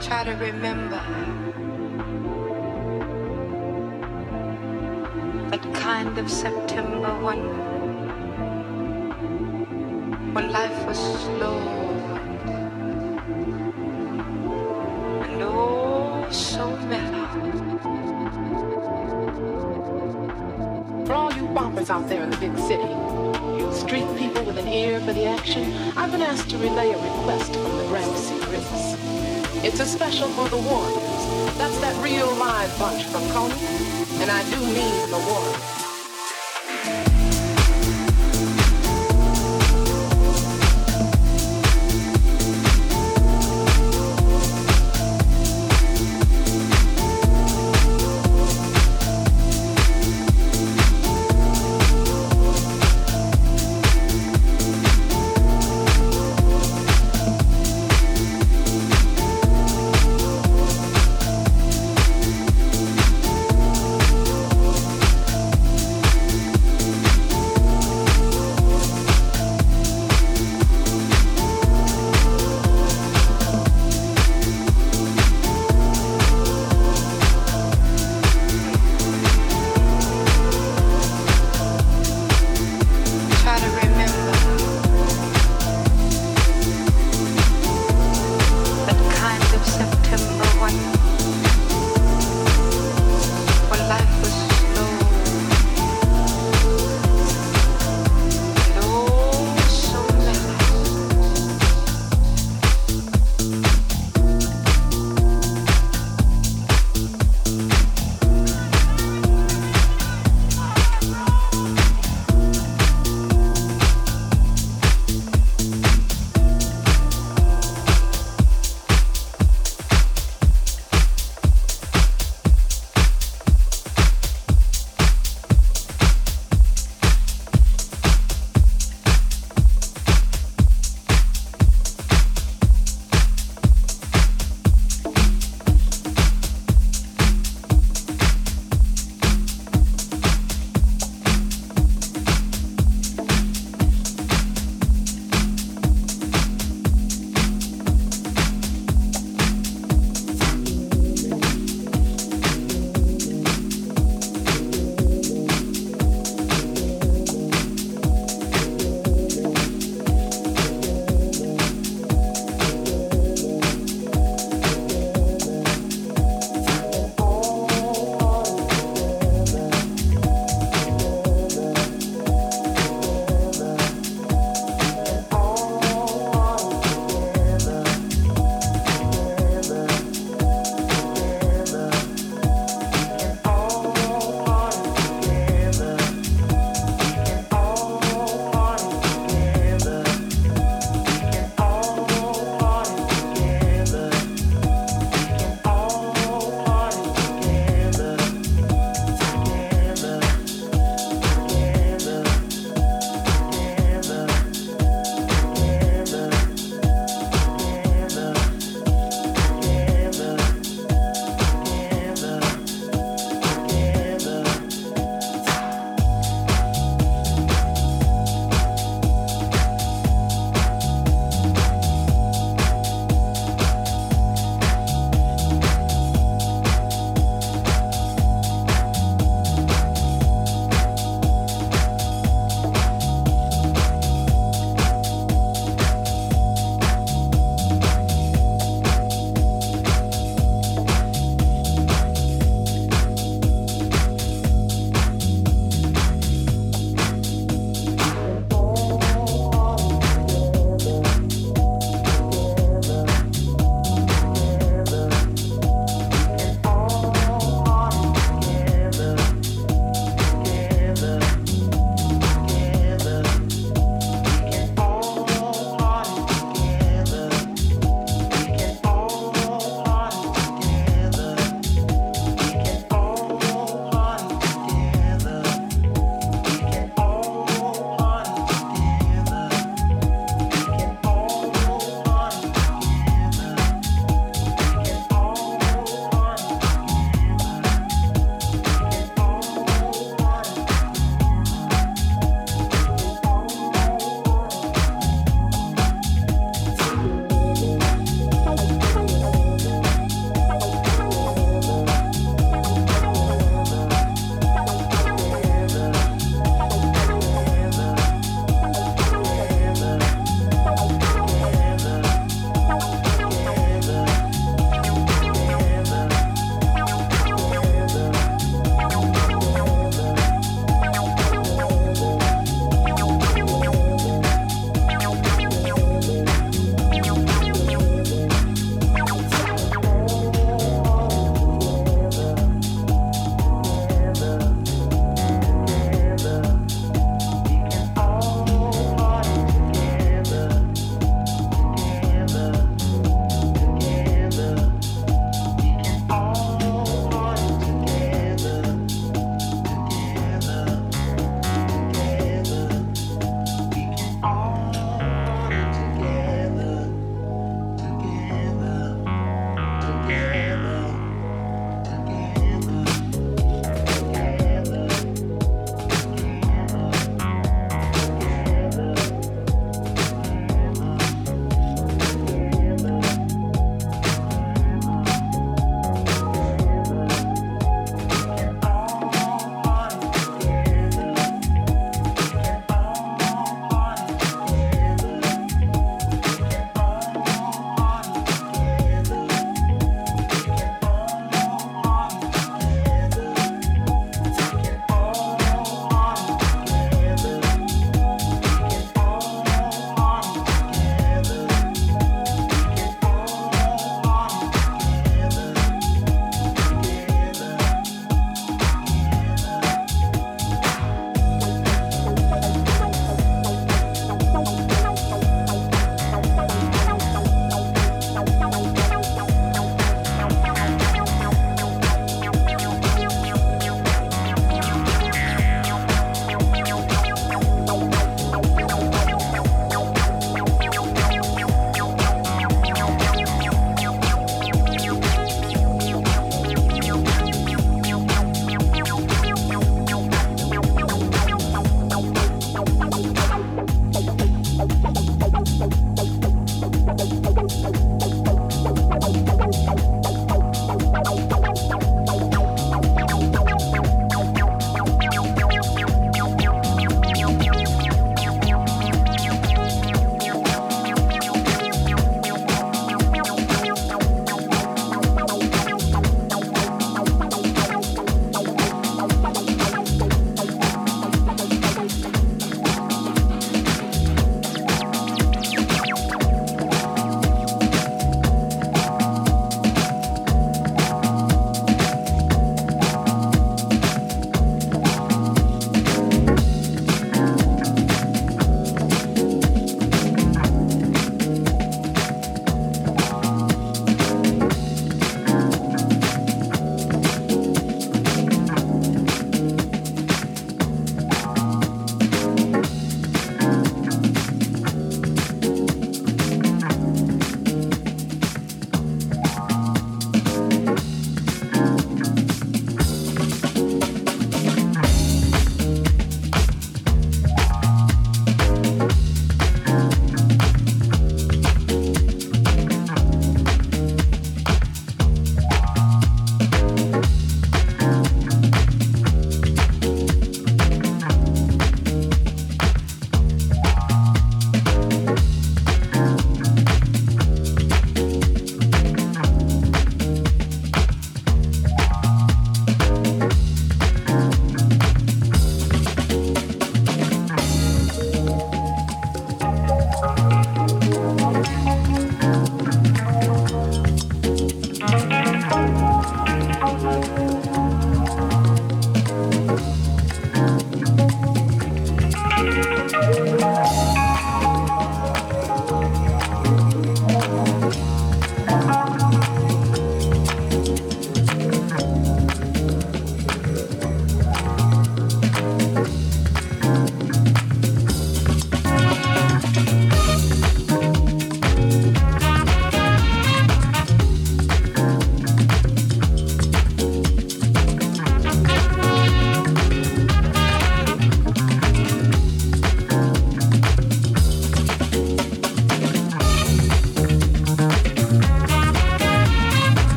Try to remember that kind of September one when life was slow. out there in the big city. Street people with an ear for the action, I've been asked to relay a request from the Gramercy Riffs. It's a special for the Warriors. That's that real live bunch from Coney, and I do mean the Warriors.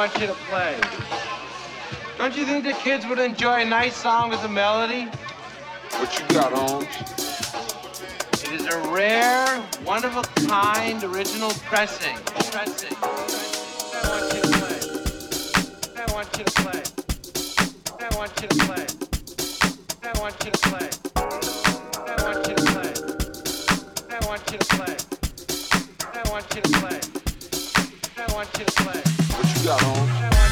want you to play. Don't you think the kids would enjoy a nice song with a melody? What you got, Holmes? It is a rare, one-of-a-kind original pressing. Pressing. I want you to play. I want you to play. I want you to play. I want you to play. I want you to play. I want you to play. I want you to play. Want you to play. What you got on?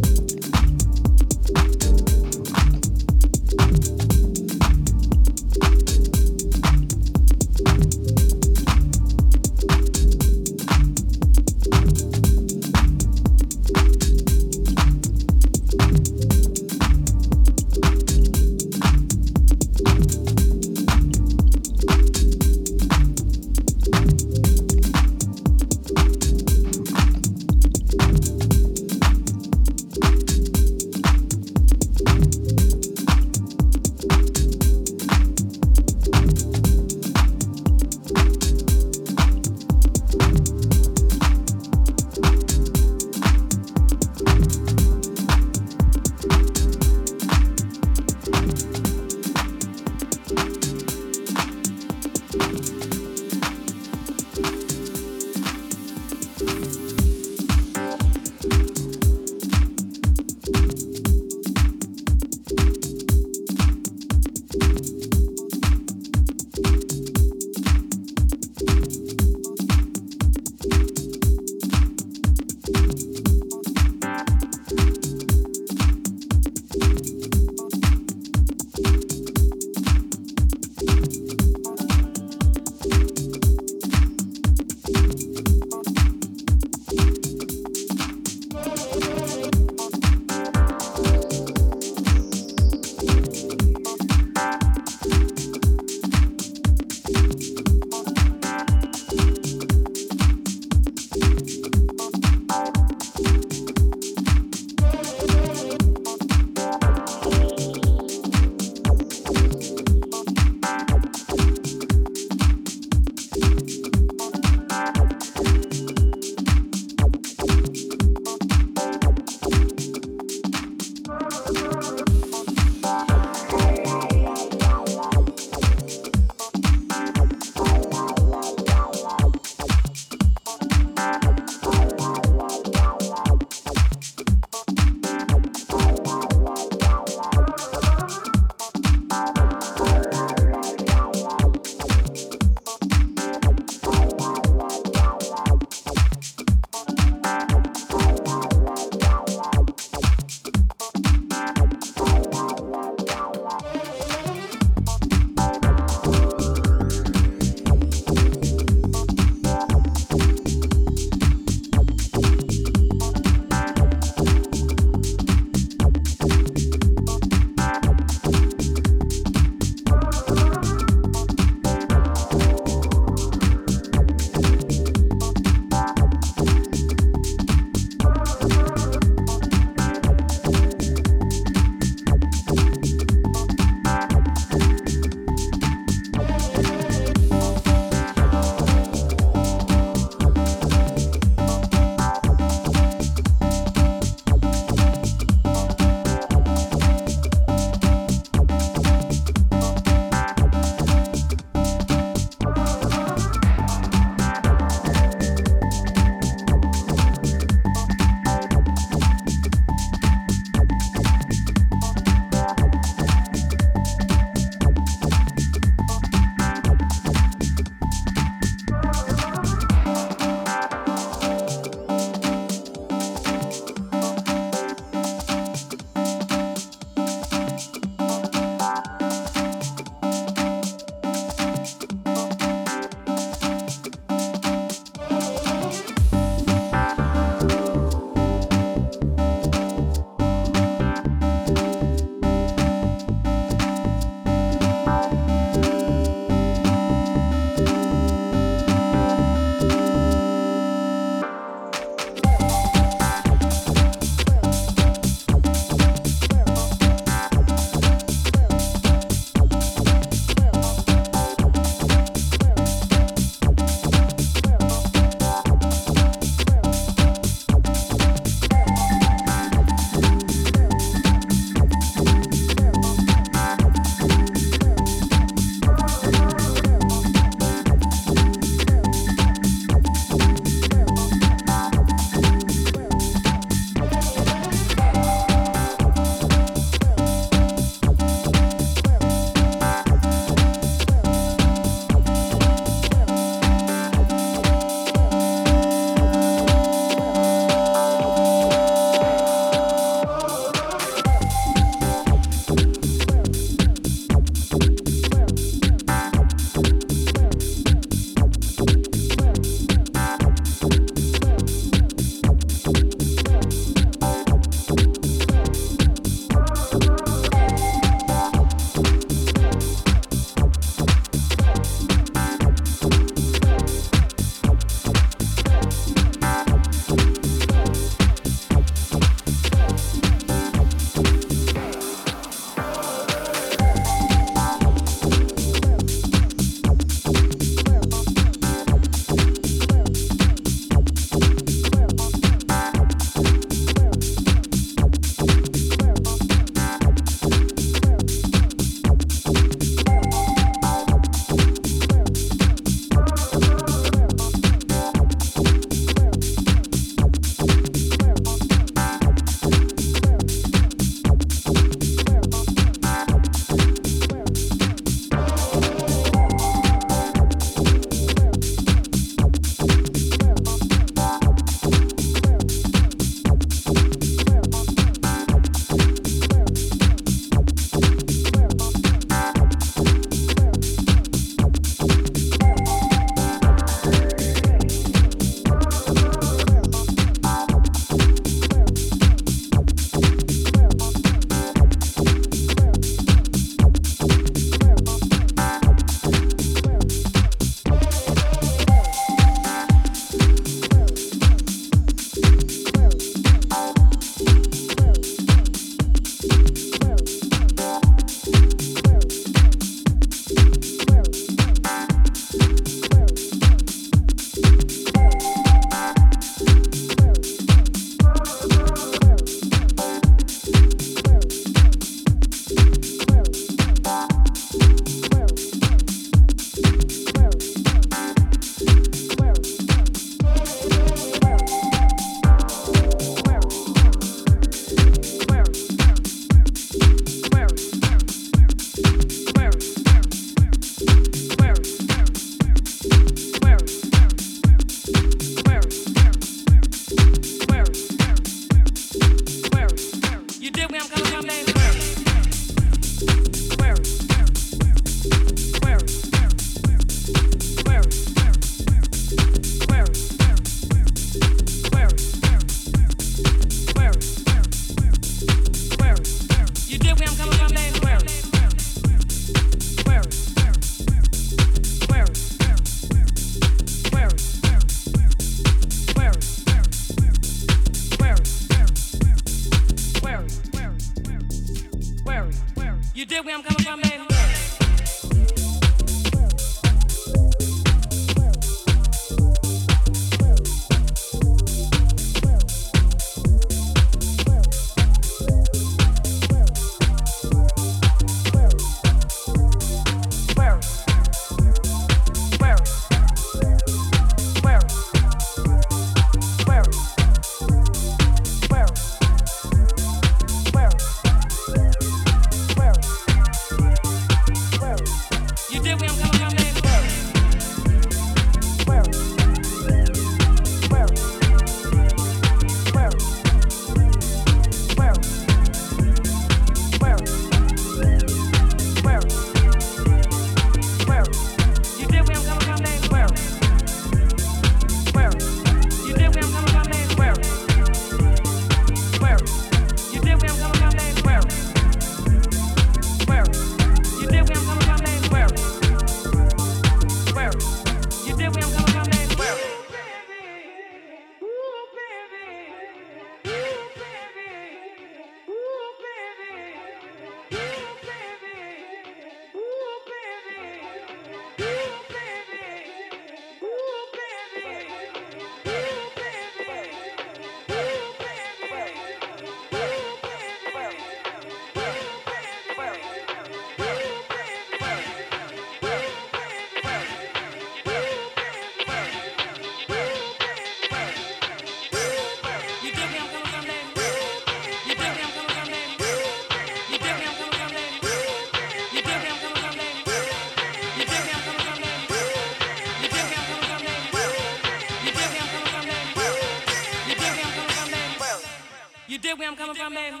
From?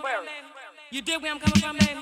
You dig where I'm coming from, baby?